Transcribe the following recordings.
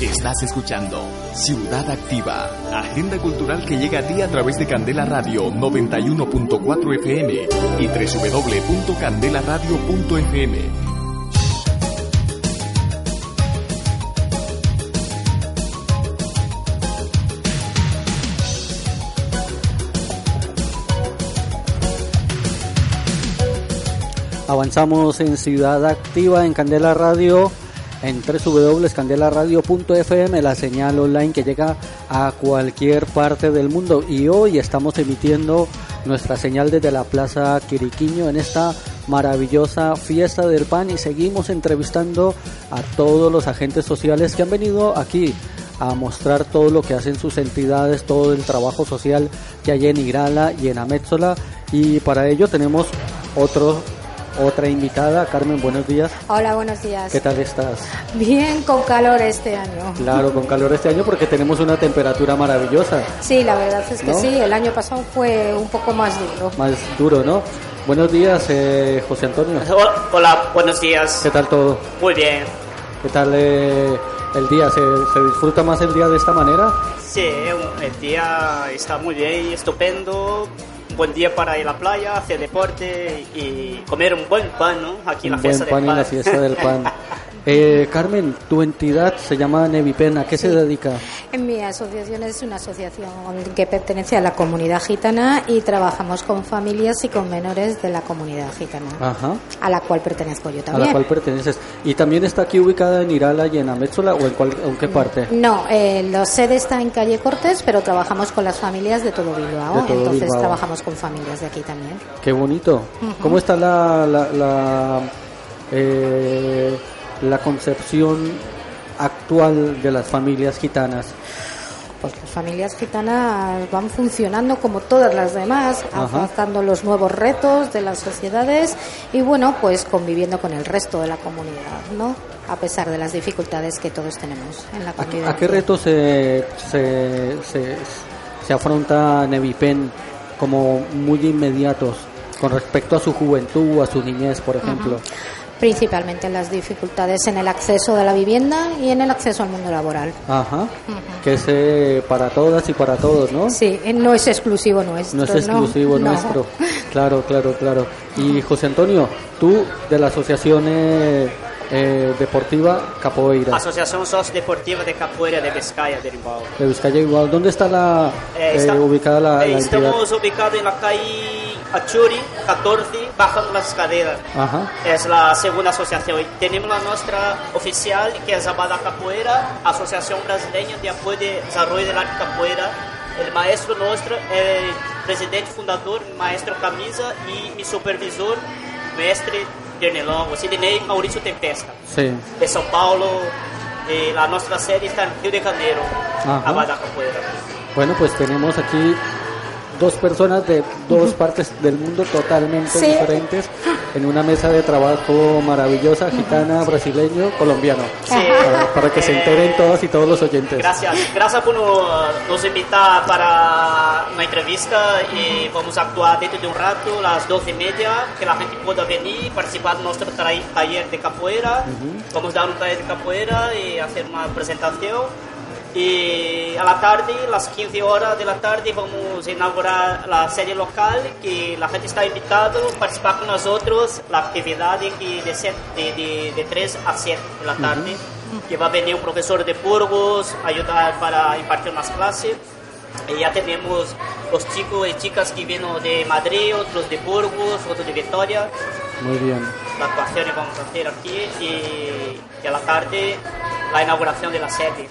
Estás escuchando Ciudad Activa, agenda cultural que llega a ti a través de Candela Radio 91.4 FM y www.candelaradio.fm. Avanzamos en Ciudad Activa en Candela Radio en www.candelaradio.fm, la señal online que llega a cualquier parte del mundo. Y hoy estamos emitiendo nuestra señal desde la Plaza Quiriquiño en esta maravillosa fiesta del pan y seguimos entrevistando a todos los agentes sociales que han venido aquí a mostrar todo lo que hacen sus entidades, todo el trabajo social que hay en Irala y en Amétzola. Y para ello tenemos otro otra invitada. Carmen, buenos días. Hola, buenos días. ¿Qué tal estás? Bien, con calor este año. Claro, con calor este año porque tenemos una temperatura maravillosa. Sí, la verdad es que sí. El año pasado fue un poco más duro. Más duro, ¿no? Buenos días, eh, José Antonio. Hola, buenos días. ¿Qué tal todo? Muy bien. ¿Qué tal eh, el día? ¿Se, ¿Se disfruta más el día de esta manera? Sí, el día está muy bien, estupendo buen día para ir a la playa, hacer deporte y comer un buen pan, ¿no? Aquí en la fiesta buen pan. del En la fiesta del pan. Eh, Carmen, tu entidad se llama Nevipen, ¿a qué se dedica? En mi asociación es una asociación que pertenece a la comunidad gitana y trabajamos con familias y con menores de la comunidad gitana, Ajá. a la cual pertenezco yo también. A la cual perteneces. ¿Y también está aquí ubicada en Irala y en Amétzola o en, cuál, en qué parte? No, eh, la sede está en calle Cortés, pero trabajamos con las familias de todo Bilbao, De todo entonces Bilbao. trabajamos con familias de aquí también. Qué bonito. ¿Cómo está la, la, la, eh, la concepción actual de las familias gitanas? Pues las familias gitanas van funcionando como todas las demás, Ajá. afrontando los nuevos retos de las sociedades y bueno, pues conviviendo con el resto de la comunidad, ¿no? A pesar de las dificultades que todos tenemos en la ¿A, qué- convivencia. a qué retos se, se, se, se afronta Nevipen como muy inmediatos con respecto a su juventud o a su niñez, por ejemplo? Principalmente las dificultades en el acceso a la vivienda y en el acceso al mundo laboral. Ajá. Que es eh, para todas y para todos, ¿no? Sí, eh, no es exclusivo nuestro. No es exclusivo No. nuestro. Claro, claro, claro. Y José Antonio, tú de la Asociación eh, eh, Deportiva Capoeira Asociación Sociodeportiva de Capoeira de Vizcaya de Rimbau. de Vizcaya igual, ¿dónde está la Eh, eh, ubicada la, eh, la estamos ubicados en la calle Achuri 14, bajando las escaleras. Ajá. Es la segunda asociación. Tenemos la nuestra oficial, que es Abada Capoeira, Asociación Brasileña de Apoyo de Desarrollo del Arte Capoeira. El maestro nuestro, el presidente fundador, maestro Camisa, y mi supervisor, mestre Dernelão, Sidney Maurício Tempesta. Sí. De São Paulo, y la nuestra sede está en Río de Janeiro, Ajá. Abada Capoeira. Bueno, pues tenemos aquí dos personas de dos partes del mundo totalmente Sí. diferentes en una mesa de trabajo maravillosa, gitana, brasileño, colombiano. Sí. Para, para que se enteren todas y todos los oyentes. Gracias, gracias por no- nos invitar para una entrevista y vamos a actuar dentro de un rato, las 12 y media, que la gente pueda venir, participar de nuestro taller de capoeira. Vamos a dar un taller de capoeira y hacer una presentación. Y a la tarde, las 15 horas de la tarde, vamos a inaugurar la serie local, que la gente está invitada a participar con nosotros, la actividad que de, set- de, de, de 3 a 7 de la tarde, que va a venir un profesor de Burgos ayudar para impartir unas clases. Y ya tenemos los chicos y chicas que vienen de Madrid, otros de Burgos, otros de Vitoria. Muy bien. La actuación que vamos a hacer aquí y, y a la tarde la inauguración de la sede.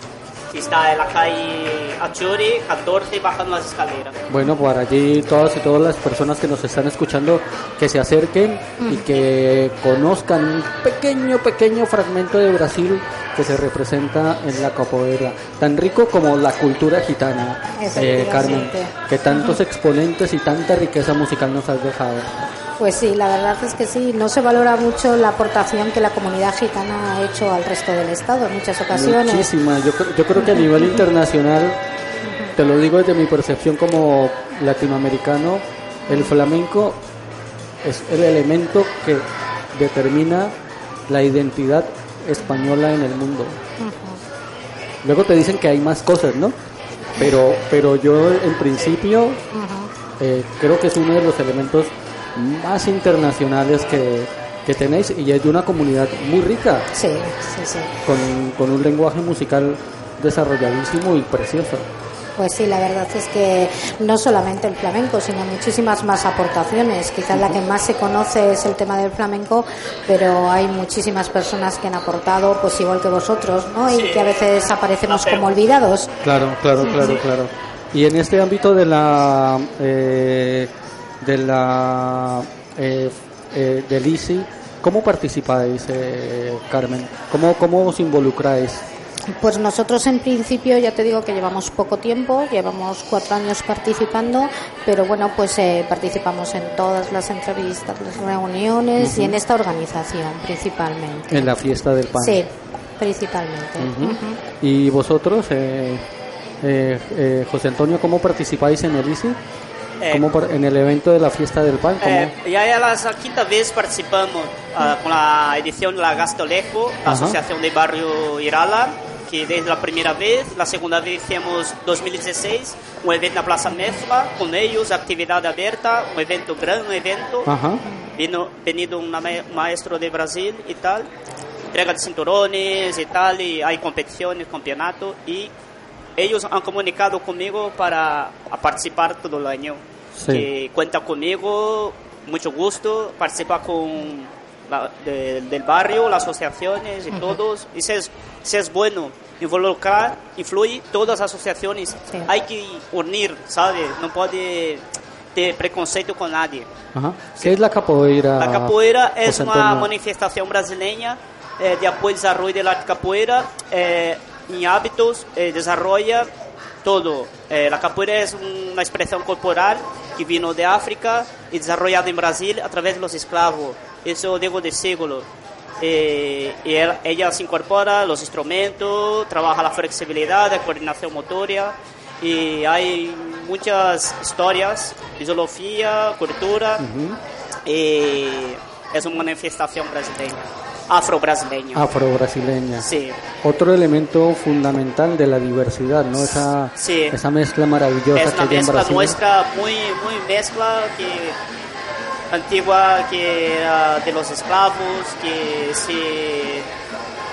Está en la calle Achuri, 14, bajando las escaleras. Bueno, para allí todas y todas las personas que nos están escuchando que se acerquen y que conozcan un pequeño, pequeño fragmento de Brasil que se representa en la capoeira, tan rico como la cultura gitana, eh, Carmen, que tantos exponentes y tanta riqueza musical nos has dejado. Pues sí, la verdad es que sí, no se valora mucho la aportación que la comunidad gitana ha hecho al resto del Estado en muchas ocasiones. Muchísimas. Yo, creo- yo creo que a nivel internacional, te lo digo desde mi percepción como latinoamericano, el flamenco es el elemento que determina la identidad española en el mundo. Luego te dicen que hay más cosas, ¿no? Pero, pero yo en principio eh, creo que es uno de los elementos más internacionales que, que tenéis y es de una comunidad muy rica. Sí, sí, sí. Con, con un lenguaje musical desarrolladísimo y precioso. Pues sí, la verdad es que no solamente el flamenco, sino muchísimas más aportaciones. Quizás la que más se conoce es el tema del flamenco, pero hay muchísimas personas que han aportado, pues igual que vosotros, ¿no? Y que a veces aparecemos como olvidados. Claro, claro, claro, claro. Y en este ámbito de la eh, de la eh, eh, del ICI, ¿cómo participáis, eh, Carmen? ¿Cómo, ¿Cómo os involucráis? Pues nosotros en principio ya te digo que llevamos poco tiempo, llevamos cuatro años participando, pero bueno, pues eh, participamos en todas las entrevistas, las reuniones y en esta organización principalmente. En la fiesta del pan. Sí, principalmente. ¿Y vosotros, eh, eh, eh, José Antonio, cómo participáis en el ICI? Eh, ¿Cómo par- en el evento de la fiesta del pan? Eh, ya es la quinta vez participamos ah, con la edición de la Gastolejo, la Ajá. Asociación de Barrio Irala, que desde la primera vez, la segunda vez hicimos 2016, un evento en la Plaza Mezcla, con ellos, actividad abierta, un evento gran, un evento, vino, venido un ma- maestro de Brasil y tal, entrega de cinturones y tal, y hay competiciones, campeonato, y ellos han comunicado conmigo para participar todo el año. Sí. Que cuenta conmigo, mucho gusto, participa con la- de- del barrio, las asociaciones y todos. Y si es, si es bueno involucrar, influye todas las asociaciones. Sí. Hay que unir, ¿sabes? No puede ter preconceito con nadie. Ajá. ¿Qué es la capoeira? La capoeira es una manifestación brasileña eh, de apoyo al desarrollo de la capoeira eh, en hábitos, eh, desarrolla todo. Eh, la capoeira es una expresión corporal que vino de África y desarrollada en Brasil a través de los esclavos. Eso digo de siglo. Eh, y ella se incorpora los instrumentos, trabaja la flexibilidad, la coordinación motoria y hay muchas historias, filosofía, cultura y es una manifestación brasileña, afro-brasileña. Afro-brasileña. Sí, Otro elemento fundamental de la diversidad, ¿no? Esa, Sí. esa mezcla maravillosa es que una hay en mezcla Brasil. nuestra muy, muy mezcla que antigua que era de los esclavos, que se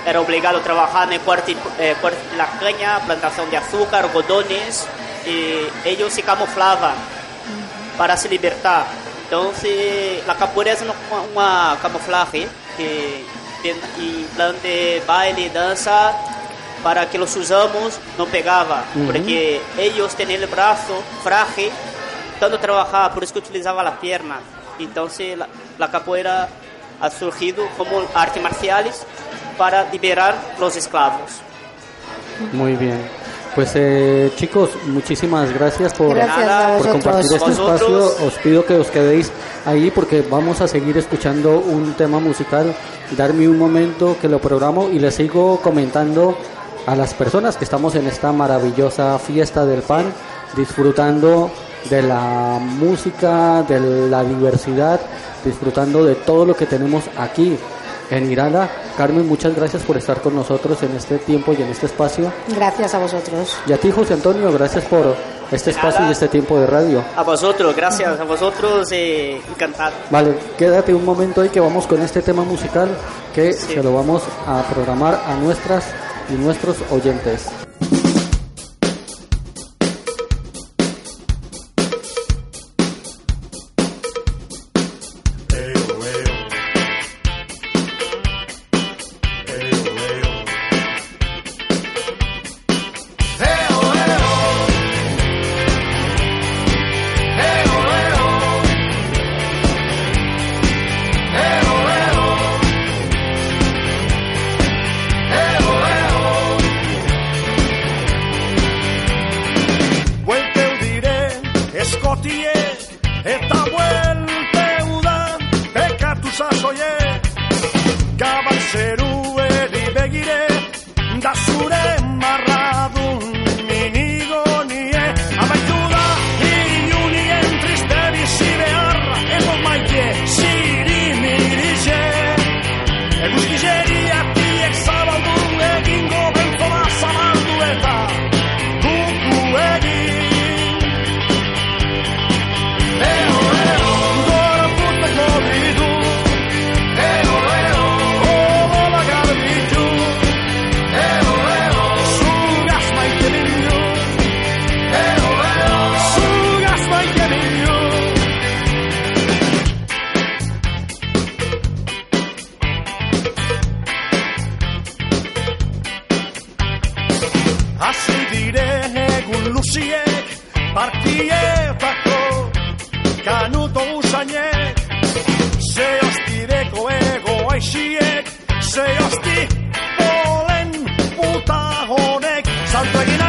era obligado a trabajar en el corte, eh, de la caña, plantación de azúcar, algodones, y ellos se camuflaban para se libertar. Entonces, la capoeira es una, una camuflaje que tem- en plan de baile, danza, para que los usamos no pegaba, porque ellos tenían el brazo frágil, tanto trabajar, por eso que utilizaba la pierna. Entonces, la, la capoeira ha surgido como arte marciales para liberar los esclavos. Muy bien. Pues eh, chicos, muchísimas gracias por, Gracias compartir este Vosotros. espacio. Os pido que os quedéis ahí porque vamos a seguir escuchando un tema musical. Darme un momento que lo programo y les sigo comentando a las personas que estamos en esta maravillosa fiesta del pan, disfrutando de la música, de la diversidad, disfrutando de todo lo que tenemos aquí en Irala. Carmen, muchas gracias por estar con nosotros en este tiempo y en este espacio. Gracias a vosotros. Y a ti, José Antonio, gracias por este espacio y este tiempo de radio. A vosotros, gracias a vosotros, eh, encantado. Vale, quédate un momento ahí que vamos con este tema musical que se lo vamos a programar a nuestras y nuestros oyentes. but you know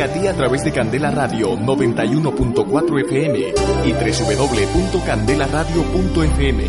llega a ti a través de Candela Radio 91.4 FM y www.candelaradio.fm.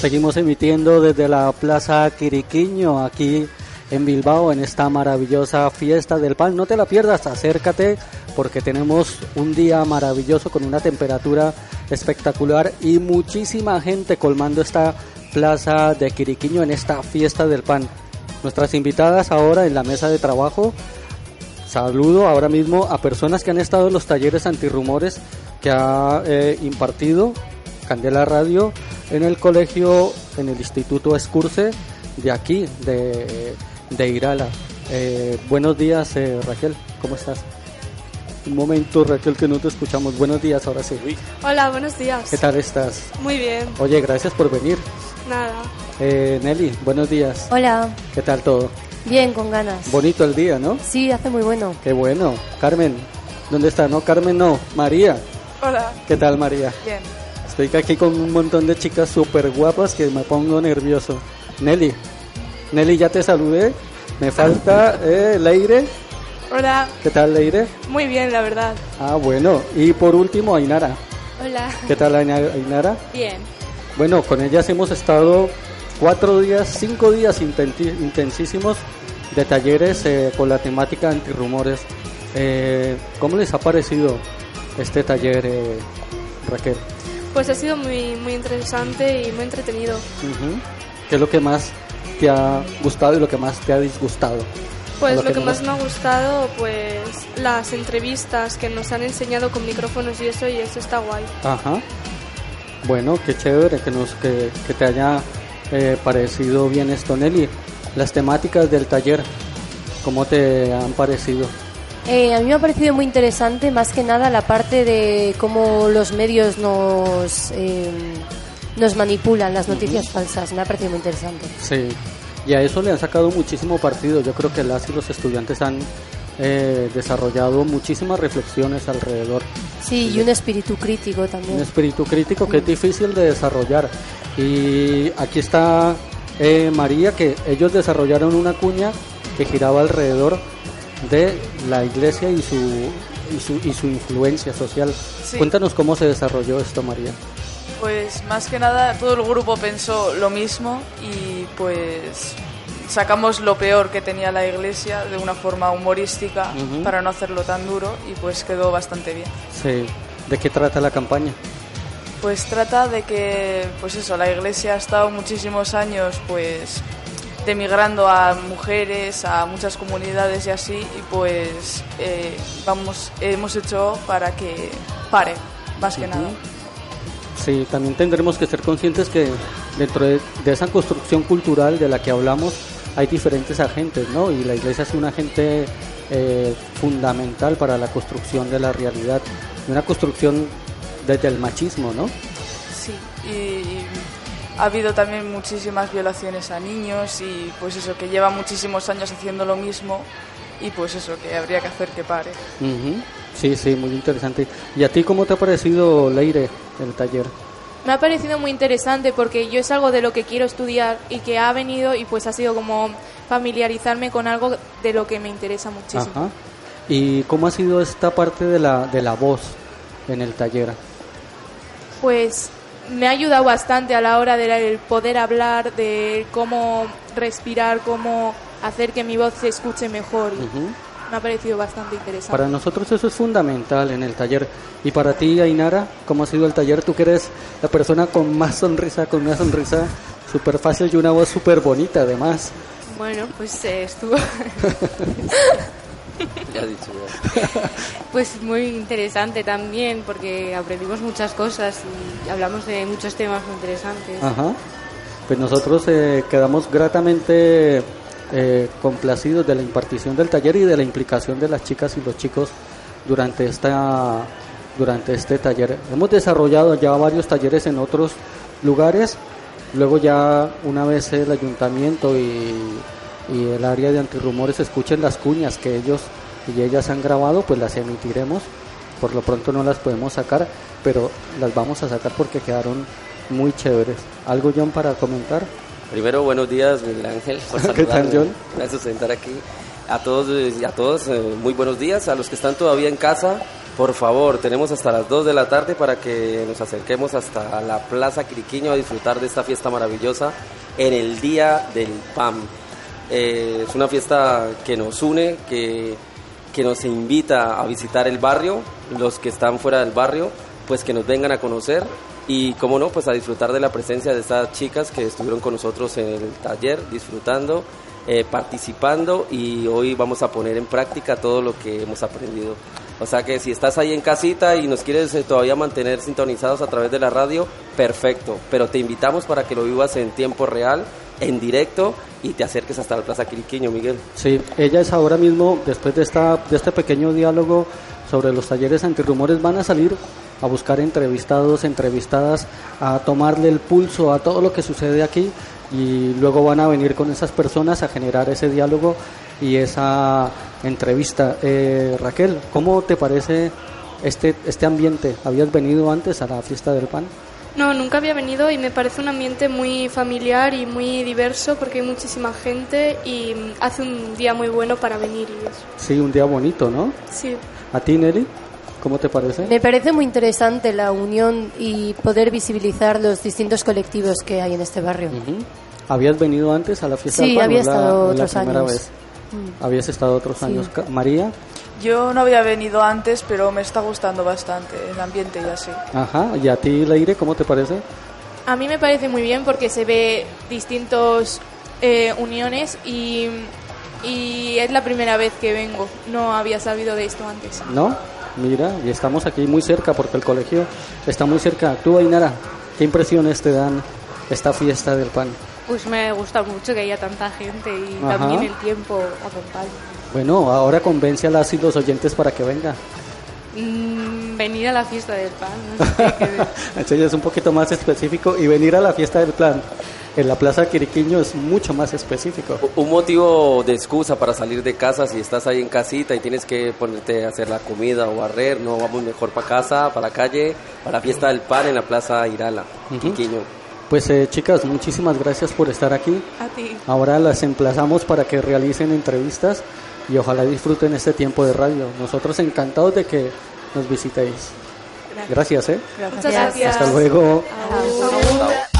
Seguimos emitiendo desde la Plaza Quiriquiño, aquí en Bilbao, en esta maravillosa fiesta del pan. No te la pierdas, acércate porque tenemos un día maravilloso con una temperatura espectacular y muchísima gente colmando esta Plaza de Quiriquiño en esta fiesta del pan. Nuestras invitadas ahora en la mesa de trabajo Saludo ahora mismo a personas que han estado en los talleres antirrumores que ha eh, impartido Candela Radio en el colegio, en el Instituto Escurce de aquí, de, de Irala. Eh, buenos días, eh, Raquel, ¿cómo estás? Un momento, Raquel, que no te escuchamos. Buenos días, ahora sí. Hola, buenos días. ¿Qué tal estás? Muy bien, Oye, gracias por venir. Nada. Eh, Nelly, buenos días. Hola, ¿Qué tal todo? bien, con ganas. Bonito el día, ¿no? Sí, hace muy bueno. Qué bueno. Carmen, ¿dónde está? No, Carmen, no. María. Hola, ¿Qué tal, María? bien. Estoy aquí con un montón de chicas súper guapas que me pongo nervioso. Nelly, Nelly, ya te saludé. Me falta eh, Leire. Hola, ¿Qué tal, Leire? muy bien, la verdad. Ah, bueno. Y por último, Ainara. Hola. ¿Qué tal, Aina- Ainara? Bien. Bueno, con ellas hemos estado cuatro días, cinco días intensísimos de talleres eh, con la temática antirrumores. Eh, ¿Cómo les ha parecido este taller, eh, Raquel? Pues ha sido muy, muy interesante y muy entretenido. Ujú. ¿Qué es lo que más te ha gustado y lo que más te ha disgustado? Pues A lo que más me ha gustado, pues las entrevistas que nos han enseñado con micrófonos y eso, y eso está guay. Ajá. Bueno, qué chévere que, nos, que, que te haya eh, parecido bien esto, Nelly. Las temáticas del taller, ¿cómo te han parecido? Eh, a mí me ha parecido muy interesante, más que nada, la parte de cómo los medios nos, eh, nos manipulan las noticias falsas. Me ha parecido muy interesante. Sí. Y a eso le han sacado muchísimo partido. Yo creo que las y los estudiantes han eh, desarrollado muchísimas reflexiones alrededor. Sí, y un espíritu crítico también. Un espíritu crítico que es difícil de desarrollar. Y aquí está eh, María, que ellos desarrollaron una cuña que giraba alrededor de la iglesia y su, y su, y su influencia social. Sí. Cuéntanos cómo se desarrolló esto, María. Pues más que nada todo el grupo pensó lo mismo y pues sacamos lo peor que tenía la iglesia de una forma humorística Ujú. para no hacerlo tan duro y pues quedó bastante bien. Sí. ¿De qué trata la campaña? Pues trata de que, pues eso, la iglesia ha estado muchísimos años, pues, demigrando a mujeres, a muchas comunidades y así, y pues, eh, vamos, hemos hecho para que pare, más que nada. Sí, también tendremos que ser conscientes que dentro de, de esa construcción cultural de la que hablamos hay diferentes agentes, ¿no? Y la iglesia es un agente eh, fundamental para la construcción de la realidad, una construcción desde el machismo, ¿no? Sí, y, ha habido también muchísimas violaciones a niños y pues eso, que lleva muchísimos años haciendo lo mismo y pues eso, que habría que hacer que pare. Sí, sí, muy interesante. ¿Y a ti cómo te ha parecido, Leire, el taller? Me ha parecido muy interesante porque yo es algo de lo que quiero estudiar y que ha venido y pues ha sido como familiarizarme con algo de lo que me interesa muchísimo. Ajá. ¿Y cómo ha sido esta parte de la, de la voz en el taller? Pues me ha ayudado bastante a la hora de poder hablar, de cómo respirar, cómo hacer que mi voz se escuche mejor. Me ha parecido bastante interesante. Para nosotros eso es fundamental en el taller. Y para ti, Ainara, ¿cómo ha sido el taller? Tú que eres la persona con más sonrisa, con una sonrisa súper fácil y una voz súper bonita además. Bueno, pues eh, estuvo Ya dicho, ya. pues muy interesante también porque aprendimos muchas cosas y hablamos de muchos temas muy interesantes. Ajá. Pues nosotros eh, quedamos gratamente eh, complacidos de la impartición del taller y de la implicación de las chicas y los chicos durante esta durante este taller. Hemos desarrollado ya varios talleres en otros lugares. Luego ya una vez el ayuntamiento y, y el área de antirrumores escuchen las cuñas que ellos y ellas han grabado, pues las emitiremos. Por lo pronto no las podemos sacar, pero las vamos a sacar porque quedaron muy chéveres. ¿Algo, John, para comentar? Primero, buenos días, Miguel Ángel. Por ¿Qué tal. John? Gracias por estar aquí. A todos eh, y a todos, eh, muy buenos días. A los que están todavía en casa, por favor, tenemos hasta las 2 de la tarde para que nos acerquemos hasta la Plaza Quiriquiño a disfrutar de esta fiesta maravillosa en el Día del PAM. Eh, es una fiesta que nos une, que, que nos invita a visitar el barrio, los que están fuera del barrio, pues que nos vengan a conocer y, como no, pues a disfrutar de la presencia de estas chicas que estuvieron con nosotros en el taller, disfrutando, eh, participando y hoy vamos a poner en práctica todo lo que hemos aprendido. O sea que si estás ahí en casita y nos quieres eh, todavía mantener sintonizados a través de la radio, perfecto. Pero te invitamos para que lo vivas en tiempo real, en directo y te acerques hasta la Plaza Quiriquiño, Miguel. Sí, ella es ahora mismo, después de, esta, de este pequeño diálogo sobre los talleres antirrumores, van a salir a buscar entrevistados, entrevistadas, a tomarle el pulso a todo lo que sucede aquí y luego van a venir con esas personas a generar ese diálogo y esa entrevista. Eh, Raquel, ¿cómo te parece este, este ambiente? ¿Habías venido antes a la fiesta del pan? No, nunca había venido y me parece un ambiente muy familiar y muy diverso porque hay muchísima gente y hace un día muy bueno para venir y eso. Sí, un día bonito, ¿no? Sí. ¿A ti, Nelly? ¿Cómo te parece? Me parece muy interesante la unión y poder visibilizar los distintos colectivos que hay en este barrio. Ujú. ¿Habías venido antes a la fiesta Sí, había ¿O es la- estado la otros primera años. vez? Mm. Habías estado otros Sí. años. María, Yo no había venido antes, pero me está gustando bastante el ambiente y así. ajá. ¿Y a ti, Leire, cómo te parece? A mí me parece muy bien porque se ve distintos eh, uniones y, y es la primera vez que vengo. No había sabido de esto antes. ¿No? Mira, y estamos aquí muy cerca porque el colegio está muy cerca. Tú, Ainara, ¿qué impresiones te dan esta fiesta del pan? Pues me gusta mucho que haya tanta gente y Ajá. también el tiempo acompaña. Bueno, ahora convence a las y los oyentes para que vengan. Mm, venir a la fiesta del pan, no sé qué. Es un poquito más específico y venir a la fiesta del plan. En la Plaza Quiriquiño es mucho más específico. Un motivo de excusa para salir de casa si estás ahí en casita y tienes que ponerte a hacer la comida o barrer, no, vamos mejor para casa, para la calle, para la fiesta del pan en la Plaza Irala, Quiriquiño. Pues eh, chicas, muchísimas gracias por estar aquí. A ti. Ahora las emplazamos para que realicen entrevistas y ojalá disfruten este tiempo de radio. Nosotros encantados de que nos visitéis. Gracias, ¿eh? Muchas gracias. Hasta luego. That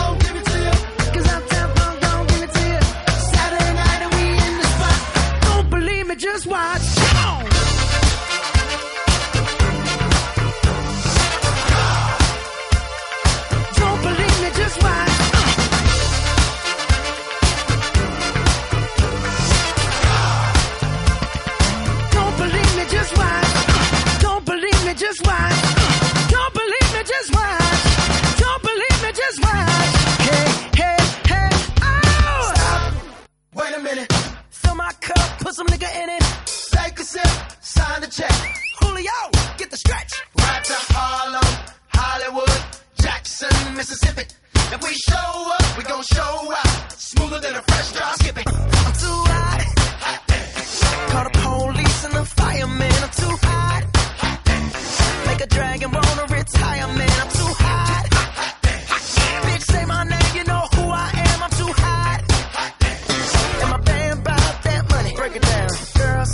some nigga in it. Take a sip, sign the check. Julio, get the stretch. Right to Harlem, Hollywood, Jackson, Mississippi. If we show up, we gon' show out. Smoother than a fresh drop skipping. I'm too hot. Call the police and the fireman. I'm too hot. Make a dragon wanna retire, man.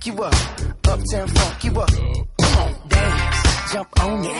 funk you up. Uptown, funk you up. Come on, dance, jump on it.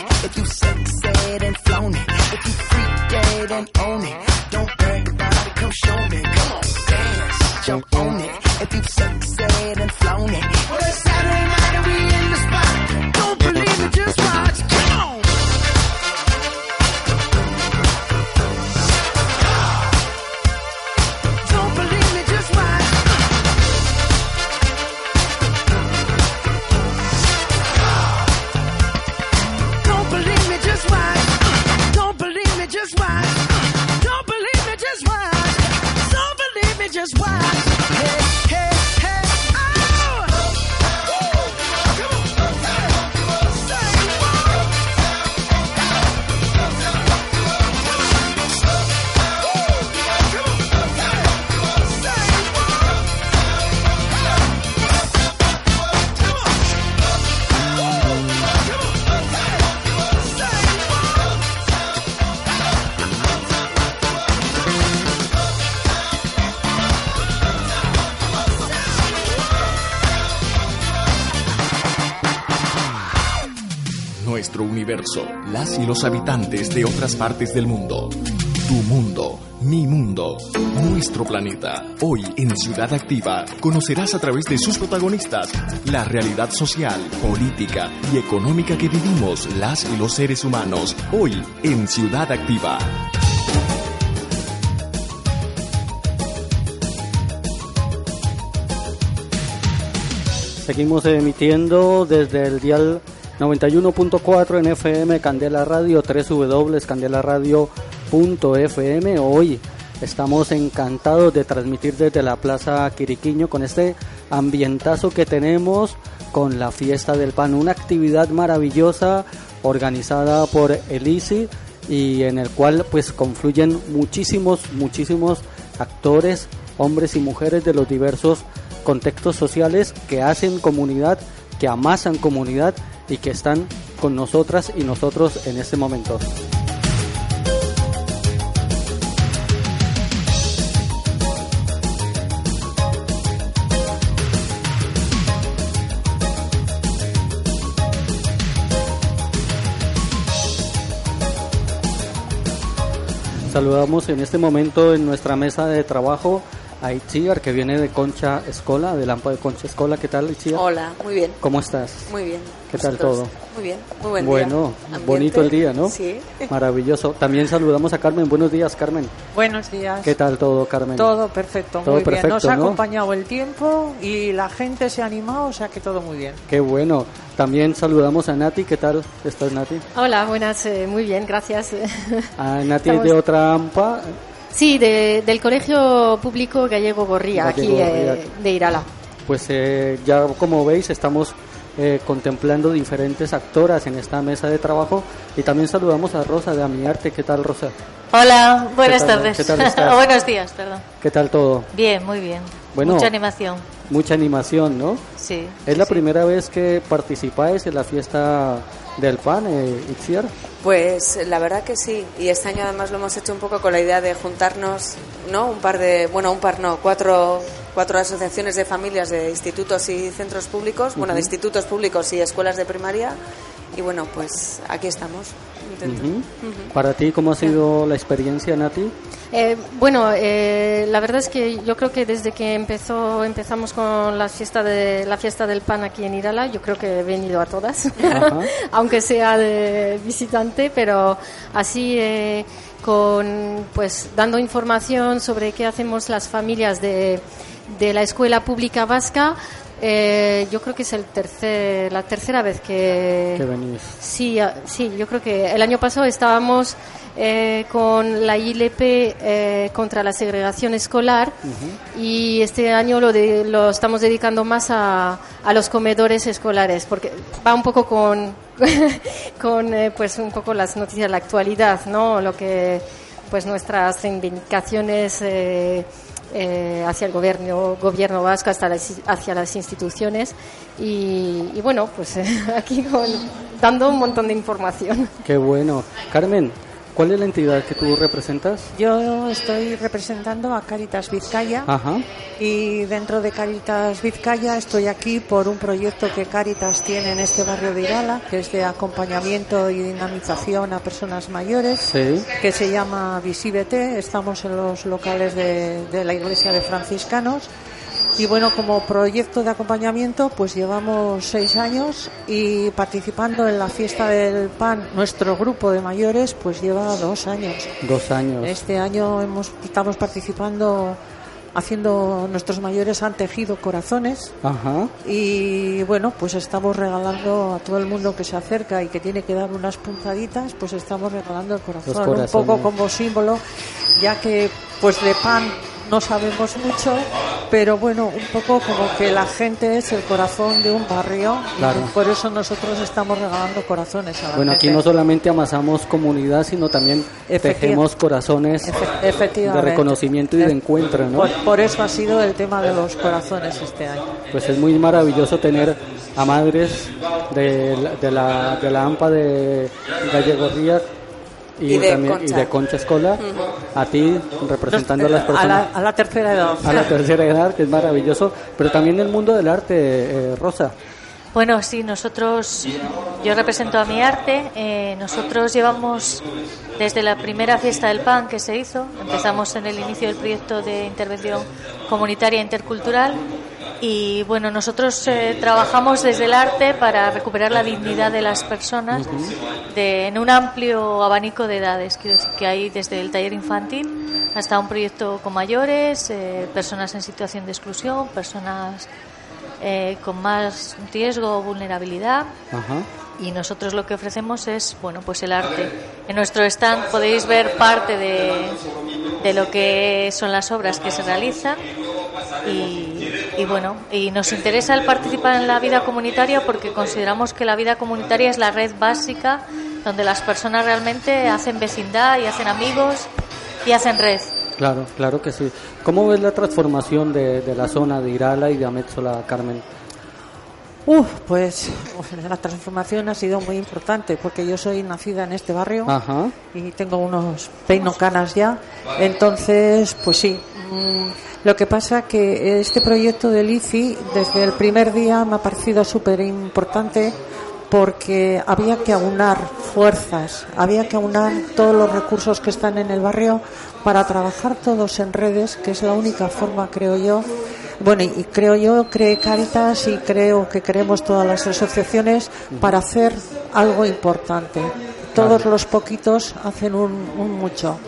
universo, las y los habitantes de otras partes del mundo. Tu mundo, mi mundo, nuestro planeta. Hoy en Ciudad Activa conocerás a través de sus protagonistas la realidad social, política y económica que vivimos las y los seres humanos. Hoy en Ciudad Activa. Seguimos emitiendo desde el dial 91.4 en FM Candela Radio, www.candelaradio.fm. Hoy estamos encantados de transmitir desde la Plaza Quiriquiño con este ambientazo que tenemos con la fiesta del pan, una actividad maravillosa organizada por Elisi y en el cual pues confluyen muchísimos, muchísimos actores, hombres y mujeres de los diversos contextos sociales que hacen comunidad, que amasan comunidad y que están con nosotras y nosotros en este momento. Saludamos en este momento en nuestra mesa de trabajo a Itziar, que viene de Concha Escola, de Lampa de Concha Escola. ¿Qué tal, Itziar? Hola, muy bien. ¿Cómo estás? Muy bien. ¿Qué tal todo? Muy bien, muy buen bueno, día. Ambiente. bonito el día, ¿no? Sí. Maravilloso. También saludamos a Carmen. Buenos días, Carmen. Buenos días. ¿Qué tal todo, Carmen? Todo perfecto, Todo muy bien. Nos perfecto, ha ¿no? acompañado el tiempo y la gente se ha animado, o sea que todo muy bien. Qué bueno. También saludamos a Nati. ¿Qué tal estás, Nati? Hola, buenas, eh, muy bien, gracias. A Nati Estamos- de otra AMPA. Sí, de- del Colegio Público Gallego Gorría, Gallego aquí Gorría. eh, de Irala. Pues eh, ya como veis estamos eh, contemplando diferentes actoras en esta mesa de trabajo y también saludamos a Rosa de Amiarte. ¿Qué tal, Rosa? Hola, buenas ¿Qué tal? tardes. ¿Qué tal estás? Buenos días, perdón. ¿Qué tal todo? Bien, muy bien. Bueno. Mucha animación. Mucha animación, ¿no? Sí. ¿Es la primera vez que participáis en la fiesta del pan, eh, Itziar? Pues la verdad que sí, y este año además lo hemos hecho un poco con la idea de juntarnos, ¿no? Un par de, bueno, un par no, cuatro, cuatro asociaciones de familias de institutos y centros públicos, bueno, de institutos públicos y escuelas de primaria, y bueno, pues aquí estamos. Intento. Ujú. Ujú. Para ti, ¿cómo ha sido la experiencia, Nati? Eh, bueno, eh, la verdad es que yo creo que desde que empezó empezamos con la fiesta de la fiesta del pan aquí en Irala, yo creo que he venido a todas, aunque sea de visitante, pero así eh, con pues dando información sobre qué hacemos las familias de, de la escuela pública vasca. Eh, yo creo que es el tercer, la tercera vez que, Que venís. Sí, sí, yo creo que el año pasado estábamos eh, con la ILP eh, contra la segregación escolar y este año lo, de- lo estamos dedicando más a, a los comedores escolares porque va un poco con, con eh, pues un poco las noticias de la actualidad, ¿no? Lo que pues nuestras reivindicaciones eh, hacia el gobierno gobierno vasco hasta las, hacia las instituciones y, y bueno pues aquí con, dando un montón de información Qué bueno. Carmen, ¿cuál es la entidad que tú representas? Yo estoy representando a Caritas Vizcaya Ajá. y dentro de Caritas Vizcaya estoy aquí por un proyecto que Caritas tiene en este barrio de Irala, que es de acompañamiento y dinamización a personas mayores, Sí. que se llama Visibete. Estamos en los locales de, de la iglesia de franciscanos. Y bueno, como proyecto de acompañamiento, pues llevamos seis años y participando en la fiesta del pan, nuestro grupo de mayores, pues lleva dos años. Dos años. Este año hemos, estamos participando haciendo, nuestros mayores han tejido corazones Ajá. y bueno, pues estamos regalando a todo el mundo que se acerca y que tiene que dar unas puntaditas, pues estamos regalando el corazón, un poco como símbolo, ya que pues de pan no sabemos mucho, pero bueno, un poco como que la gente es el corazón de un barrio Claro. y por eso nosotros estamos regalando corazones a la Bueno, aquí no solamente amasamos comunidad, sino también tejemos corazones de reconocimiento y de encuentro, ¿no? Por, por eso ha sido el tema de los corazones este año. Pues es muy maravilloso tener a madres de, la- de la, de la AMPA de Gallegorría y, Y de también Concha. y de Concha Escola, a ti representando a las a personas la, a la tercera edad. a la tercera edad, que es maravilloso, pero también el mundo del arte, eh, Rosa. Bueno, sí, nosotros, yo represento a mi arte. eh, nosotros llevamos desde la primera fiesta del pan que se hizo, empezamos en el inicio del proyecto de intervención comunitaria intercultural. Y bueno, nosotros eh, trabajamos desde el arte para recuperar la dignidad de las personas de, en un amplio abanico de edades. Quiero decir que hay desde el taller infantil hasta un proyecto con mayores, eh, personas en situación de exclusión, personas eh, con más riesgo o vulnerabilidad. Y nosotros lo que ofrecemos es, bueno, pues el arte. En nuestro stand podéis ver parte de, de lo que son las obras que se realizan y, y bueno, y nos interesa el participar en la vida comunitaria porque consideramos que la vida comunitaria es la red básica donde las personas realmente hacen vecindad y hacen amigos y hacen red. Claro, claro que sí. ¿Cómo ves la transformación de, de la zona de Irala y de Amétzola, Carmen? Uf, pues la transformación ha sido muy importante porque yo soy nacida en este barrio Ajá. y tengo unos peinocanas ya. Entonces, pues sí. mm, Lo que pasa que este proyecto del ICI desde el primer día me ha parecido súper importante porque había que aunar fuerzas, había que aunar todos los recursos que están en el barrio para trabajar todos en redes, que es la única forma, creo yo. Bueno, y creo yo, cree Caritas y creo que creemos todas las asociaciones para hacer algo importante. Todos los poquitos hacen un, un mucho.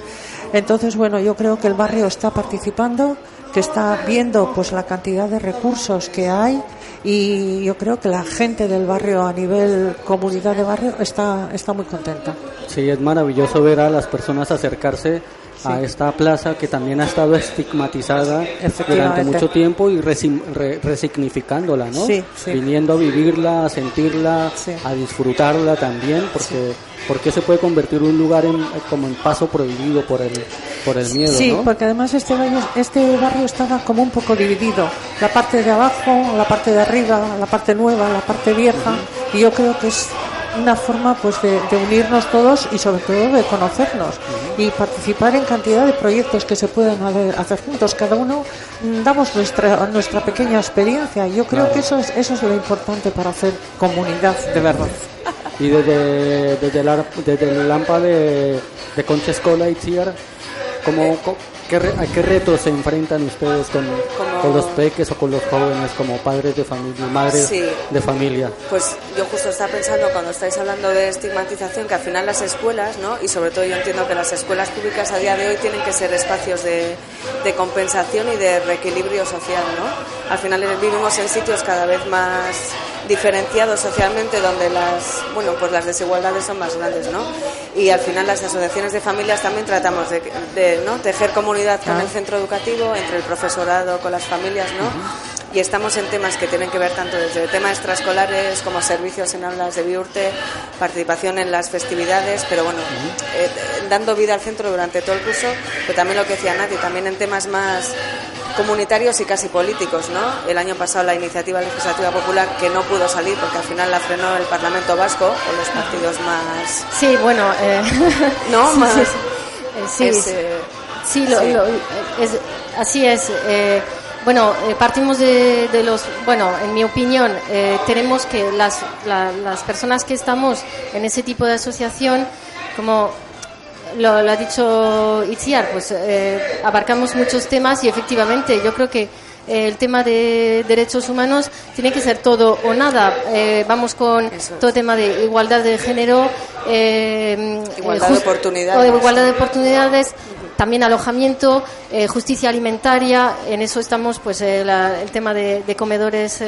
Entonces, bueno, yo creo que el barrio está participando, que está viendo pues la cantidad de recursos que hay y yo creo que la gente del barrio a nivel comunidad de barrio está, está muy contenta. Sí, es maravilloso ver a las personas acercarse a esta plaza que también ha estado estigmatizada durante mucho tiempo y resi- re- resignificándola, ¿no? Sí, sí. Viniendo a vivirla, a sentirla, a disfrutarla también, porque porque se puede convertir un lugar en, como en paso prohibido por el por el miedo, Sí, ¿no? porque además este barrio, este barrio estaba como un poco dividido. La parte de abajo, la parte de arriba, la parte nueva, la parte vieja. Y yo creo que es una forma pues de, de unirnos todos y sobre todo de conocernos y participar en cantidad de proyectos que se pueden hacer juntos. Cada uno mm, damos nuestra nuestra pequeña experiencia. Y yo creo Claro. que eso es, eso es lo importante para hacer comunidad de verdad. Y desde, desde, el, ar- desde el AMPA de, de Concha Escola y Tier, ¿cómo, qué re- ¿a qué retos se enfrentan ustedes con, Como- con los peques o con los jóvenes como padres de familia, madres Sí. de familia? Pues yo justo estaba pensando cuando estáis hablando de estigmatización que al final las escuelas, ¿no? Y sobre todo yo entiendo que las escuelas públicas a día de hoy tienen que ser espacios de, de compensación y de reequilibrio social, ¿no? Al final vivimos en sitios cada vez más diferenciados socialmente donde las, bueno, pues las desigualdades son más grandes, ¿no? Y al final las asociaciones de familias también tratamos de, de, ¿no? tejer comunidad con el centro educativo, entre el profesorado, con las familias, ¿no? y estamos en temas que tienen que ver tanto desde temas extraescolares como servicios en aulas de Biurte, participación en las festividades, pero bueno, eh, dando vida al centro durante todo el curso, pero también lo que decía Nati, también en temas más comunitarios y casi políticos, ¿no? El año pasado la iniciativa legislativa popular que no pudo salir porque al final la frenó el Parlamento Vasco o los partidos más Sí, bueno. eh, ¿No? sí, Más- sí, sí, Es, eh, Sí, lo- lo- es- así es. eh, bueno, eh, partimos de, de los. Bueno, en mi opinión, eh, tenemos que las, la- las personas que estamos en ese tipo de asociación, como lo, lo ha dicho Itziar, pues eh, abarcamos muchos temas y efectivamente yo creo que eh, el tema de derechos humanos tiene que ser todo o nada. Eh, vamos con todo el tema de igualdad de género, eh, Igualdad eh, de just- oportunidades. de igualdad de oportunidades, también alojamiento, eh, justicia alimentaria. En eso estamos, pues la- el tema de, de comedores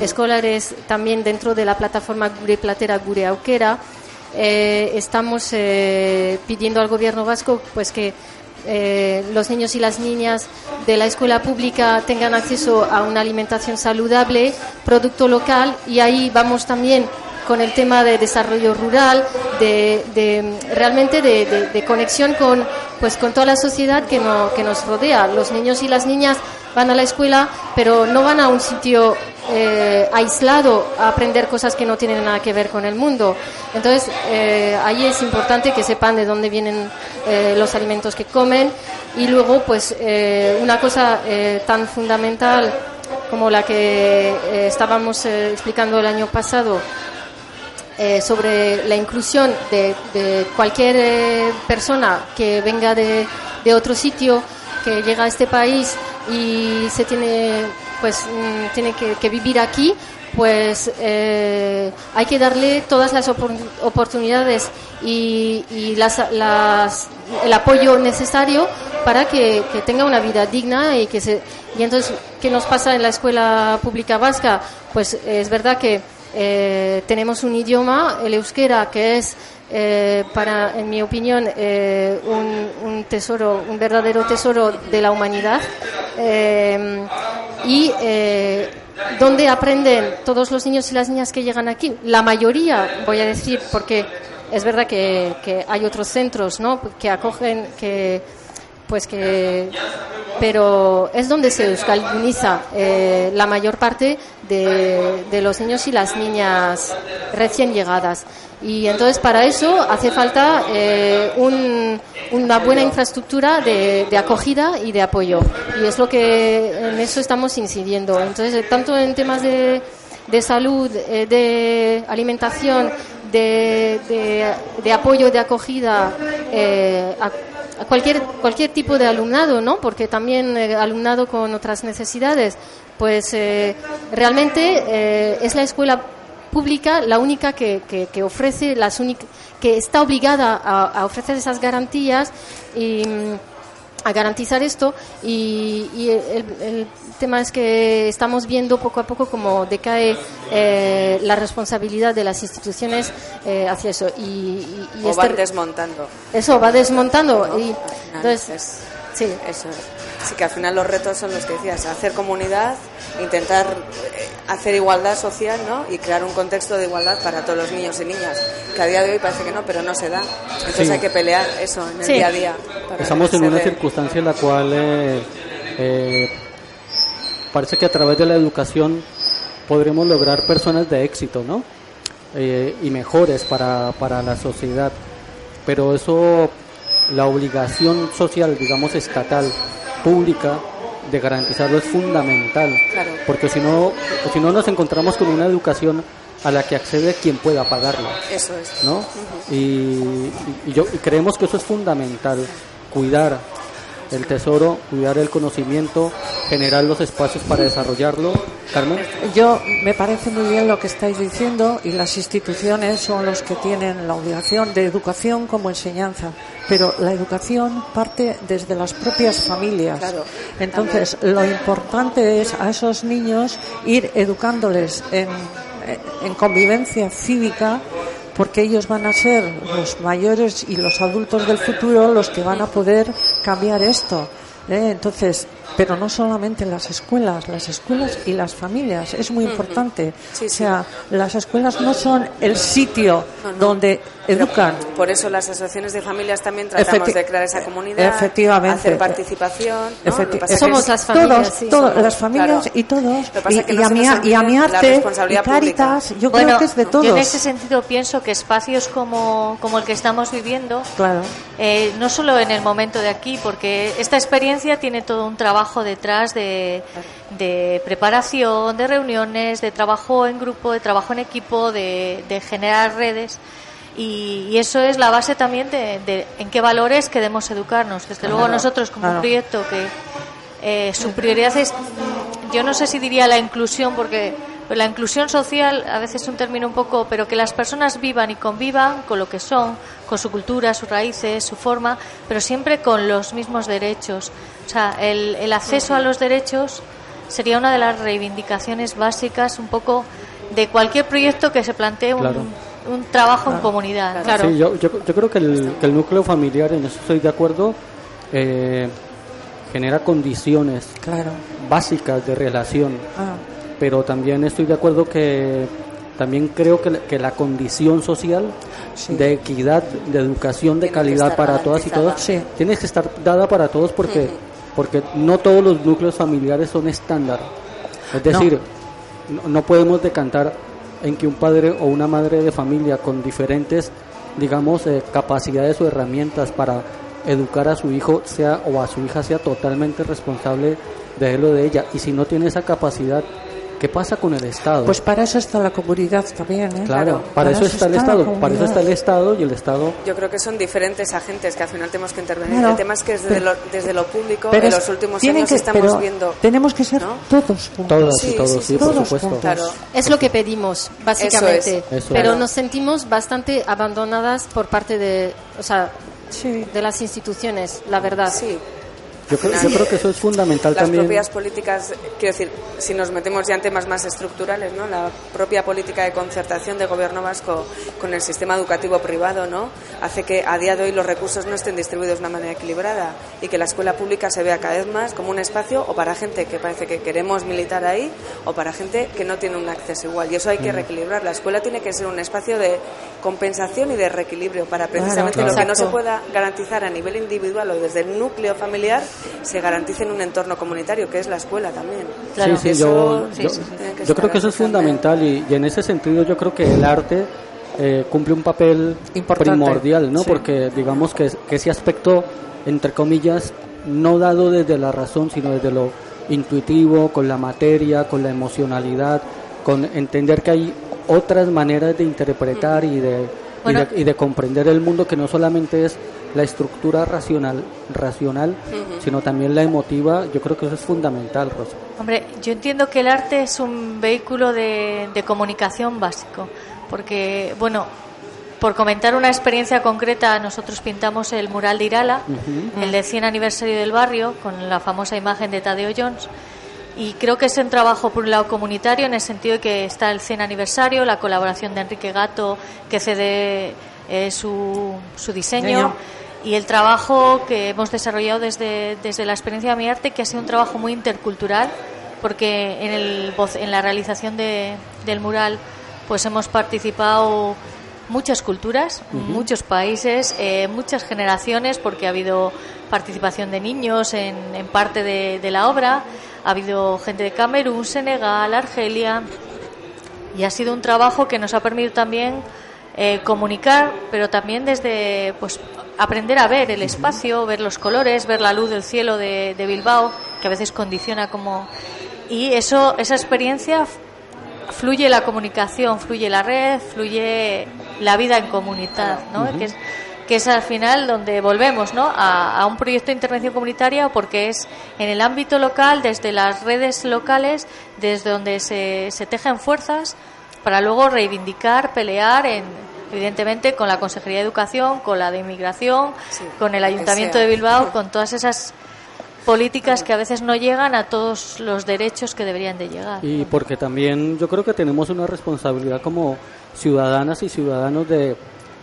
escolares también dentro de la plataforma Gure Platera Gure Auquera. Eh, estamos eh, pidiendo al gobierno vasco pues que eh, los niños y las niñas de la escuela pública tengan acceso a una alimentación saludable, producto local y ahí vamos también con el tema de desarrollo rural, de, realmente de- de conexión con pues con toda la sociedad que, no- que nos rodea. Los niños y las niñas van a la escuela, pero no van a un sitio eh, aislado a aprender cosas que no tienen nada que ver con el mundo. Entonces, eh, ahí es importante que sepan de dónde vienen eh, los alimentos que comen y luego, pues, una cosa tan fundamental como la que estábamos explicando el año pasado, sobre la inclusión de, de cualquier persona que venga de, de otro sitio, que llega a este país y se tiene, pues, mm, tiene que, vivir aquí, pues eh, hay que darle todas las opor- oportunidades y, y las, las- el apoyo necesario para que, que tenga una vida digna y que se y entonces qué nos pasa en la escuela pública vasca pues es verdad que eh, tenemos un idioma el euskera que es eh, para en mi opinión eh, un, un tesoro un verdadero tesoro de la humanidad y donde aprenden todos los niños y las niñas que llegan aquí la mayoría voy a decir porque es verdad que, hay otros centros ¿no? que acogen que pues que pero es donde se euskalduniza eh, la mayor parte de, los niños y las niñas recién llegadas. Y entonces para eso hace falta eh, un- una buena infraestructura de, acogida y de apoyo. Y es lo que en eso estamos incidiendo. Entonces eh, tanto en temas de, salud eh, de alimentación de, de- apoyo de acogida a, cualquier cualquier tipo de alumnado no porque también alumnado con otras necesidades pues eh, realmente eh, es la escuela pública la única que, que, que ofrece las únic- que está obligada a, a ofrecer esas garantías y mm, a garantizar esto y, y el, el tema es que estamos viendo poco a poco cómo decae eh, la responsabilidad de las instituciones eh, hacia eso y, y- y o este- van desmontando. eso va desmontando ¿no? y entonces es- sí eso es. Sí que al final los retos son los que decías, hacer comunidad, intentar eh, hacer igualdad social, ¿no? Y crear un contexto de igualdad para todos los niños y niñas, que a día de hoy parece que no, pero no se da. Entonces Sí. hay que pelear eso en el Sí. día a día. Estamos en una circunstancia en la cual eh, eh, parece que a través de la educación podremos lograr personas de éxito, ¿no? Eh, y mejores para, para la sociedad. Pero eso, la obligación social, digamos, estatal, pública, de garantizarlo es fundamental. Claro. Porque si no, si no nos encontramos con una educación a la que accede quien pueda pagarla. Eso es. ¿no? Y- y yo y creemos que eso es fundamental, cuidar el tesoro, cuidar el conocimiento, generar los espacios para desarrollarlo. Carmen. Yo me parece muy bien lo que estáis diciendo y las instituciones son los que tienen la obligación de educación como enseñanza, pero la educación parte desde las propias familias. Claro. Entonces, lo importante es a esos niños ir educándoles en, en convivencia cívica porque ellos van a ser los mayores y los adultos del futuro los que van a poder cambiar esto. ¿eh? Entonces, pero no solamente las escuelas, las escuelas y las familias, es muy importante. Sí, o sea, las escuelas no son el sitio No, no. donde educan. Por eso las asociaciones de familias también tratamos Efecti- de crear esa comunidad, efectivamente. hacer participación. Somos que- las familias, todos, sí. Somos, las familias claro. y todos. Lo que pasa Y, es que y no a nos y a mi arte y responsabilidad Cáritas, yo Bueno, creo que es de todos. Yo en ese sentido pienso que espacios como, como el que estamos viviendo, Claro. eh, no solo en el momento de aquí, porque esta experiencia tiene todo un trabajo detrás de, de preparación, de reuniones, de trabajo en grupo, de trabajo en equipo, de, de generar redes. Y, y eso es la base también de, de en qué valores queremos educarnos. Desde luego nosotros como claro. proyecto que eh, su prioridad es, yo no sé si diría la inclusión, porque la inclusión social a veces es un término un poco, pero que las personas vivan y convivan con lo que son, con su cultura, sus raíces, su forma, pero siempre con los mismos derechos. O sea, el, el acceso a los derechos sería una de las reivindicaciones básicas un poco de cualquier proyecto que se plantee un, Claro. Un trabajo en comunidad. Claro. Sí, yo, yo, yo creo que el, que el núcleo familiar, en eso estoy de acuerdo, eh, genera condiciones Claro. básicas de relación, Ah. pero también estoy de acuerdo que también creo que, la- que la condición social de equidad, de educación, de calidad para todas y todos, Sí. tiene que estar dada para todos porque, porque no todos los núcleos familiares son estándar. Es decir, no, no podemos decantar en que un padre o una madre de familia con diferentes, digamos, eh, capacidades o herramientas para educar a su hijo sea o a su hija sea totalmente responsable de él o de ella. Y si no tiene esa capacidad, ¿qué pasa con el Estado? Pues para eso está la comunidad también, ¿eh? claro, para, eso está el la Estado, para eso está el Estado y el Estado Yo creo que son diferentes agentes que al final tenemos que intervenir. Claro. El tema es que desde, Pero- lo, desde lo público Pero en los últimos años que- estamos pero viendo... Tenemos que ser ¿no? todos juntos. todas Sí, y todos, sí, sí, sí, por todos supuesto. Claro. Es lo que pedimos, básicamente. Eso es. Eso Pero nos sentimos bastante abandonadas por parte de, o sea, Sí. de las instituciones, la verdad. Sí. Yo creo, yo creo que eso es fundamental las también. propias políticas, quiero decir, si nos metemos ya en temas más estructurales, ¿no? La propia política de concertación de gobierno vasco con el sistema educativo privado, ¿no? Hace que a día de hoy los recursos no estén distribuidos de una manera equilibrada y que la escuela pública se vea cada vez más como un espacio o para gente que parece que queremos militar ahí o para gente que no tiene un acceso igual. Y eso hay que Mm. reequilibrar. La escuela tiene que ser un espacio de compensación y de reequilibrio para precisamente Claro, lo que no se pueda garantizar a nivel individual o desde el núcleo familiar se garantice en un entorno comunitario que es la escuela también. Sí, sí, Eso yo, sí, yo, sí, sí, yo creo que eso es fundamental y, y en ese sentido yo creo que el arte eh, cumple un papel Importante. primordial, ¿no? Sí. Porque digamos que, que ese aspecto, entre comillas, no dado desde la razón, sino desde lo intuitivo, con la materia, con la emocionalidad, con entender que hay otras maneras de interpretar y de, y de, y de comprender el mundo que no solamente es la estructura racional, racional sino también la emotiva. Yo creo que eso es fundamental, Rosa. Hombre, yo entiendo que el arte es un vehículo de, de comunicación básico, porque, bueno, por comentar una experiencia concreta, nosotros pintamos el mural de Irala, el de 100 aniversario del barrio, con la famosa imagen de Tadeo Jones. Y creo que es un trabajo, por un lado, comunitario, en el sentido de que está el 100 aniversario, la colaboración de Enrique Gato, que cede eh, su, su diseño, y el trabajo que hemos desarrollado desde, desde la experiencia de mi arte, que ha sido un trabajo muy intercultural, porque en, el, voz- en la realización de- del mural pues hemos participado muchas culturas, muchos países, eh, muchas generaciones, porque ha habido participación de niños en, en parte de, de la obra, ha habido gente de Camerún, Senegal, Argelia, y ha sido un trabajo que nos ha permitido también eh, comunicar, pero también desde pues aprender a ver el espacio, ver los colores, ver la luz del cielo de, de Bilbao, que a veces condiciona como y eso esa experiencia fluye la comunicación, fluye la red, fluye la vida en comunidad, ¿no? Que es que es al final donde volvemos ¿no? a, a un proyecto de intervención comunitaria porque es en el ámbito local, desde las redes locales, desde donde se, se tejen fuerzas para luego reivindicar, pelear, en, evidentemente con la Consejería de Educación, con la de Inmigración, con el Ayuntamiento de Bilbao, con todas esas políticas que a veces no llegan a todos los derechos que deberían de llegar. Y porque también yo creo que tenemos una responsabilidad como ciudadanas y ciudadanos de,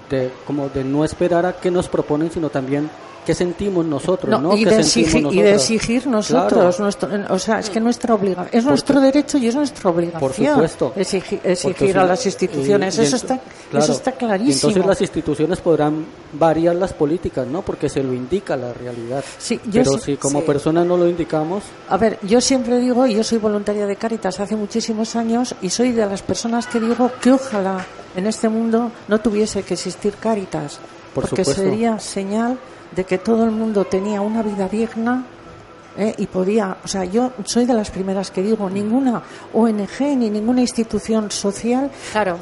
de como de no esperar a qué nos proponen, sino también qué sentimos nosotros, ¿no? No, y, ¿Qué de exigir, y de nosotros? exigir nosotros, nuestro, o sea, es que nuestra obligación, es nuestro derecho y es nuestra obligación. Por supuesto. Exigir, Porque exigir si- a las instituciones, y- y eso, está, claro, eso está y clarísimo. Entonces las instituciones podrán variar las políticas, ¿no? Porque se lo indica la realidad. Sí, yo Pero si como sí. personas no lo indicamos, A ver, yo siempre digo, y yo soy voluntaria de Cáritas hace muchísimos años, y soy de las personas que digo que ojalá en este mundo no tuviese que existir Cáritas, Por porque supuesto. sería señal de que todo el mundo tenía una vida digna ¿eh? y podía, o sea, yo soy de las primeras que digo, ninguna ONG ni ninguna institución social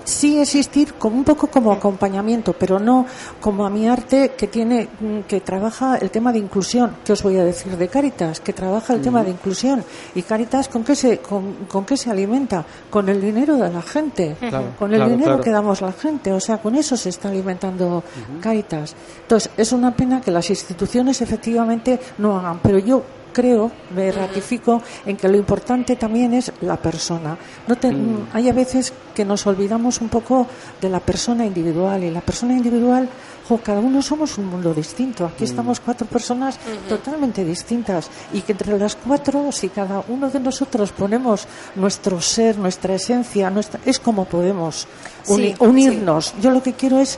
sí existir como un poco como acompañamiento, pero no como a mi arte que tiene mm, que trabaja el tema de inclusión. ¿Qué os voy a decir de Caritas? Que trabaja el tema de inclusión y Caritas con qué se con, con qué se alimenta con el dinero de la gente, Claro, con el claro, dinero claro. que damos la gente, o sea, con eso se está alimentando Caritas. Entonces, es una pena que las instituciones efectivamente no hagan, pero yo creo, me ratifico en que lo importante también es la persona. No te- Mm. Hay a veces que nos olvidamos un poco de la persona individual y la persona individual, jo, cada uno somos un mundo distinto. Aquí Mm. estamos cuatro personas totalmente distintas y que entre las cuatro, si cada uno de nosotros ponemos nuestro ser, nuestra esencia, nuestra, es como podemos uni- Sí, unirnos. Yo lo que quiero es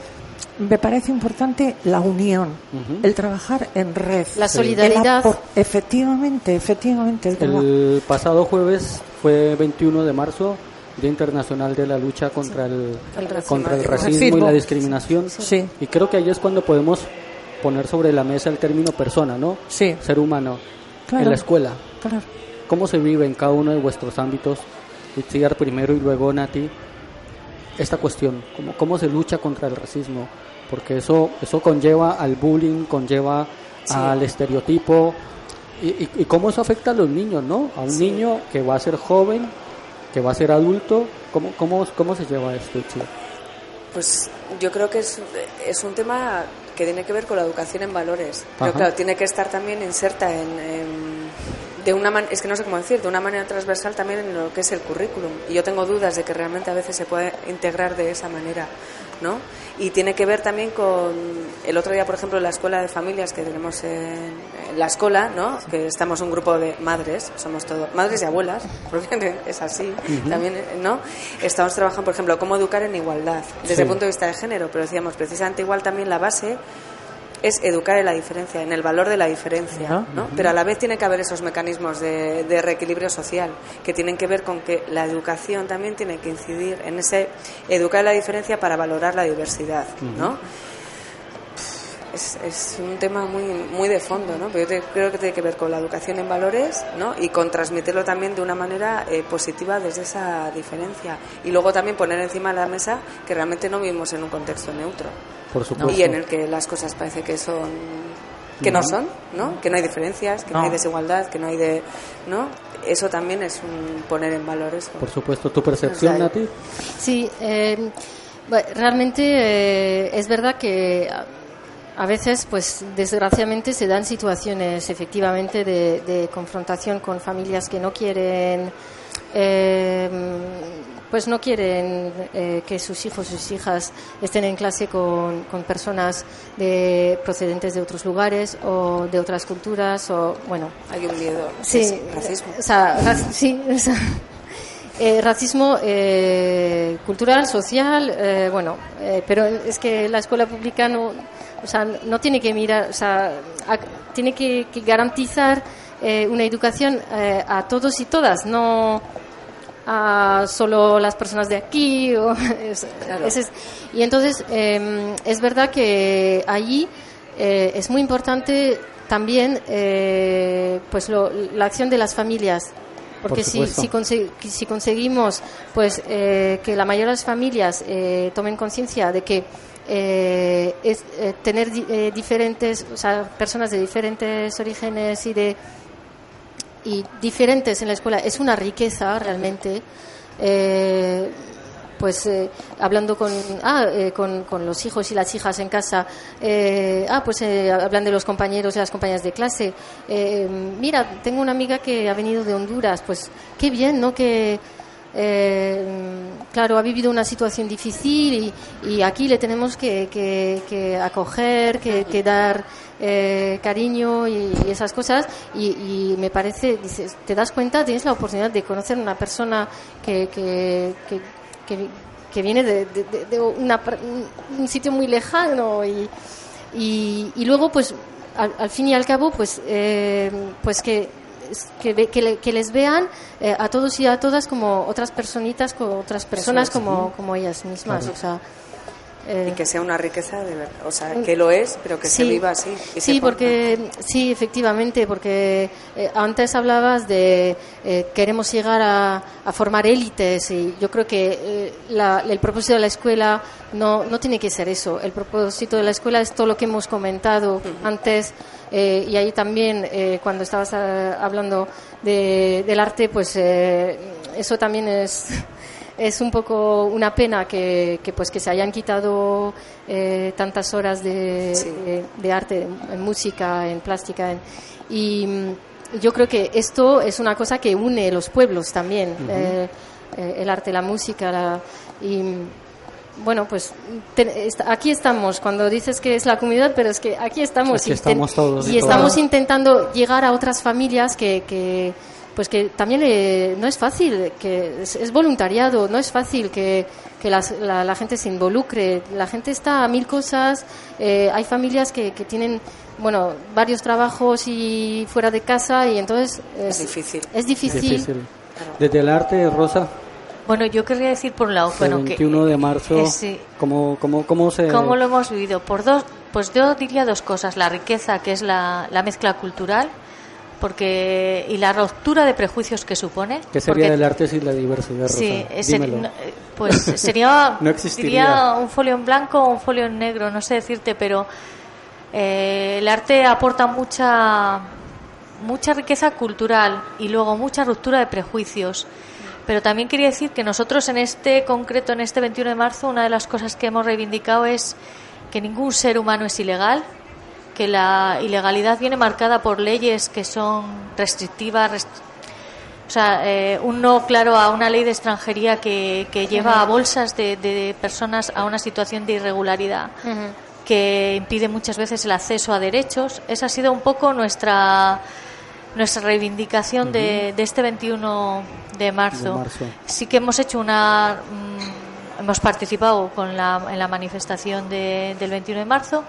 me parece importante la unión, el trabajar en red. La solidaridad. efectivamente, efectivamente. el pasado jueves fue 21 de marzo, Día Internacional de la Lucha contra el, El racismo. contra el racismo y la discriminación. Sí. Y creo que ahí es cuando podemos poner sobre la mesa el término persona, ¿no? Sí. Ser humano. Claro. En la escuela. Claro. ¿Cómo se vive en cada uno de vuestros ámbitos? Itziar primero y luego Nati. Esta cuestión, ¿cómo, cómo se lucha contra el racismo? Porque eso, eso conlleva al bullying, conlleva Sí. al estereotipo. Y, y- y cómo eso afecta a los niños, ¿no? A un niño que va a ser joven, que va a ser adulto. ¿Cómo, cómo, cómo se lleva esto, Itziar? Pues yo creo que es, es un tema que tiene que ver con la educación en valores. Pero Ajá. claro, tiene que estar también inserta en, en- de una man- es que no sé cómo decir, de una manera transversal también en lo que es el currículum. Y yo tengo dudas de que realmente a veces se puede integrar de esa manera, ¿no? Y tiene que ver también con el otro día, por ejemplo, la escuela de familias que tenemos en, en la escuela, ¿no? Que estamos un grupo de madres, somos todos madres y abuelas, porque es así, Ujú. también, ¿no? Estamos trabajando, por ejemplo, cómo educar en igualdad, desde Sí. el punto de vista de género, pero decíamos precisamente igual también la base es educar en la diferencia, en el valor de la diferencia. ¿no? Pero a la vez tiene que haber esos mecanismos de, de reequilibrio social que tienen que ver con que la educación también tiene que incidir en ese educar en la diferencia para valorar la diversidad, ¿no? Es, es un tema muy muy de fondo, ¿no? Pero yo te- creo que tiene que ver con la educación en valores, ¿no? Y con transmitirlo también de una manera eh, positiva desde esa diferencia. Y luego también poner encima de la mesa que realmente no vivimos en un contexto neutro. Por supuesto. Y en el que las cosas parece que son que no Ujú. son, ¿no? Que no hay diferencias, que no, No. hay desigualdad, que no hay de, ¿no? Eso también es un poner en valor eso. Por supuesto, tu percepción, O sea, Nati. Sí, eh, bueno, realmente eh, es verdad que a, a veces, pues desgraciadamente, se dan situaciones efectivamente de, de confrontación con familias que no quieren, eh, pues no quieren eh, que sus hijos, sus hijas estén en clase con, con personas de procedentes de otros lugares o de otras culturas o bueno. Hay un miedo. Sí, racismo. o sea, sí, o sea, eh, racismo eh, cultural, social, eh, bueno, eh, pero es que la escuela pública no, o sea, no tiene que mirar, o sea, tiene que, que garantizar eh, una educación eh, a todos y todas, no a solo las personas de aquí. o- es- ese es- y entonces eh, es verdad que allí eh, es muy importante también eh, pues lo- la acción de las familias. Porque Por si, si, conse- si conseguimos pues eh, que la mayoría de las familias eh, tomen conciencia de que eh, es eh, tener di- eh, diferentes, o sea, personas de diferentes orígenes y de y diferentes en la escuela es una riqueza realmente. Eh, pues eh, hablando con, ah, eh, con, con los hijos y las hijas en casa, eh, ah, pues eh, hablan de los compañeros y las compañeras de clase. Eh, mira, tengo una amiga que ha venido de Honduras, pues qué bien, ¿no? Que, claro, ha vivido una situación difícil y, y aquí le tenemos que, que- que acoger, que, que dar eh, cariño y, y esas cosas. Y, y me parece, dices, te das cuenta, tienes la oportunidad de conocer una persona que, que, que, que- que viene de, de- una un- sitio muy lejano y, y, y luego, pues, al, al fin y al cabo, pues, eh, pues que que, que, le- que les vean eh, a todos y a todas como otras personitas, como otras personas como, como ellas mismas. Claro. O sea, eh, Y que sea una riqueza de verdad. O sea, que lo es, pero que se viva así. y Sí, porque sí, efectivamente, porque eh, antes hablabas de eh, queremos llegar a, a formar élites y yo creo que eh, la- el propósito de la escuela no, no tiene que ser eso. El propósito de la escuela es todo lo que hemos comentado antes eh, y ahí también eh, cuando estabas hablando de- del arte, pues eh, eso también es es un poco una pena que, que, pues que se hayan quitado eh, tantas horas de, de, de arte en música en plástica en- y mm, yo creo que esto es una cosa que une los pueblos también eh, eh, el arte la música la- y mm, bueno, pues te- aquí estamos cuando dices que es la comunidad, pero es que aquí estamos Aquí y, estamos todos y y estamos intentando llegar a otras familias que, que pues que también eh, no es fácil, que es, es voluntariado, no es fácil que, que las- la, la gente se involucre, la gente está a mil cosas, eh, hay familias que, que tienen bueno varios trabajos y fuera de casa y entonces Es difícil. Es difícil. Desde el arte, Rosa, Bueno, yo querría decir por un lado, el bueno, que 21 de marzo, eh, sí. ¿cómo, cómo, cómo se...? ¿Cómo lo hemos vivido? Por dos, pues yo diría dos cosas: la riqueza, que es la, la mezcla cultural, porque y la ruptura de prejuicios que supone. ¿Qué sería porque- del arte sin la diversidad, Rosa? Sí, ese- no, eh, pues sería, No diría un folio en blanco o un folio en negro, no sé decirte, pero eh, el arte aporta mucha mucha riqueza cultural y luego mucha ruptura de prejuicios. Pero también quería decir que nosotros en este concreto, en este 21 de marzo, una de las cosas que hemos reivindicado es que ningún ser humano es ilegal, que la ilegalidad viene marcada por leyes que son restrictivas, rest- o sea, eh, un no claro a una ley de extranjería que, que lleva a bolsas de, de personas a una situación de irregularidad que impide muchas veces el acceso a derechos. Esa ha sido un poco nuestra nuestra reivindicación de, de este 21 de marzo. De marzo. Sí que hemos hecho una mm, hemos participado con la, en la manifestación de- del 21 de marzo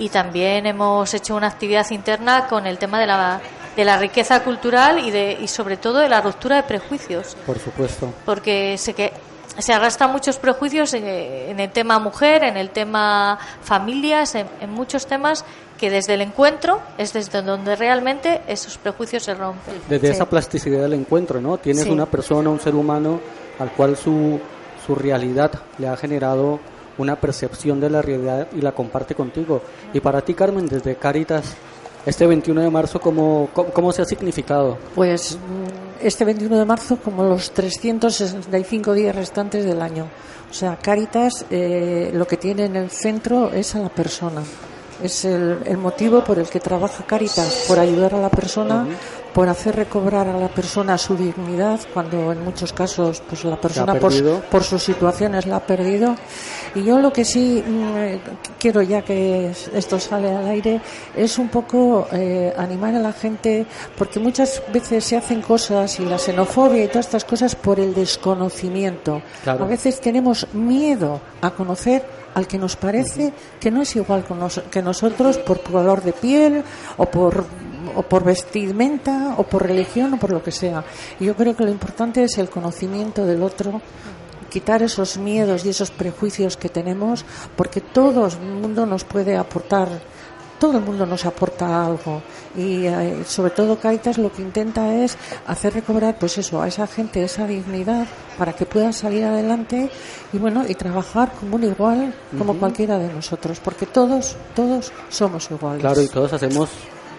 y también hemos hecho una actividad interna con el tema de la de la riqueza cultural y de y sobre todo de la ruptura de prejuicios Por supuesto. porque sé que se arrastran muchos prejuicios en, en el tema mujer, en el tema familias, en, en muchos temas que desde el encuentro es desde donde realmente esos prejuicios se rompen. Desde esa plasticidad del encuentro, ¿no? Tienes Sí. una persona, un ser humano al cual su, su realidad le ha generado una percepción de la realidad y la comparte contigo. Y para ti, Carmen, desde Caritas, este 21 de marzo, ¿cómo, cómo, se ha significado? Pues mm, este 21 de marzo como los 365 días restantes del año. O sea, Caritas eh, lo que tiene en el centro es a la persona. Es el, el motivo por el que trabaja Caritas, por ayudar a la persona, por hacer recobrar a la persona su dignidad, cuando en muchos casos pues la persona por, sus situaciones la ha perdido. Y yo lo que sí mm, eh, quiero, ya que es- esto sale al aire, es un poco eh, animar a la gente, porque muchas veces se hacen cosas y la xenofobia y todas estas cosas por el desconocimiento. Claro. A veces tenemos miedo a conocer al que nos parece que no es igual que nosotros por color de piel o por o por vestimenta o por religión o por lo que sea. Yo creo que lo importante es el conocimiento del otro, quitar esos miedos y esos prejuicios que tenemos, porque todo el mundo nos puede aportar, todo el mundo nos aporta algo. Y eh, sobre todo Caritas lo que intenta es hacer recobrar, pues eso, a esa gente esa dignidad para que puedan salir adelante y bueno, y trabajar como un igual, como cualquiera de nosotros, porque todos, todos somos iguales. Claro, y todos hacemos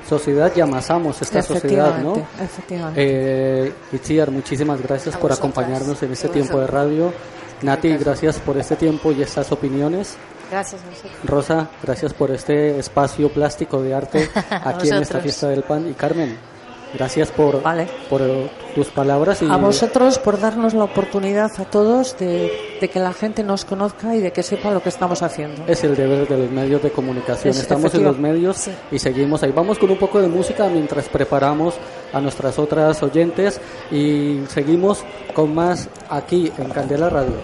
sociedad y amasamos esta sociedad, ¿no? Efectivamente. Eh, Itziar, muchísimas gracias A por vosotras. acompañarnos en este tiempo de radio. Nati, gracias por este tiempo y estas opiniones. Gracias vosotros. Rosa, gracias por este espacio plástico de arte aquí en esta fiesta del pan. Y Carmen, gracias por, por eh, tus palabras. Y A vosotros por darnos la oportunidad a todos de, de que la gente nos conozca y de que sepa lo que estamos haciendo. Es el deber de los medios de comunicación. Es Estamos en efectiva- los medios sí. y seguimos ahí. Vamos con un poco de música mientras preparamos a nuestras otras oyentes y seguimos con más aquí en Candela Radio.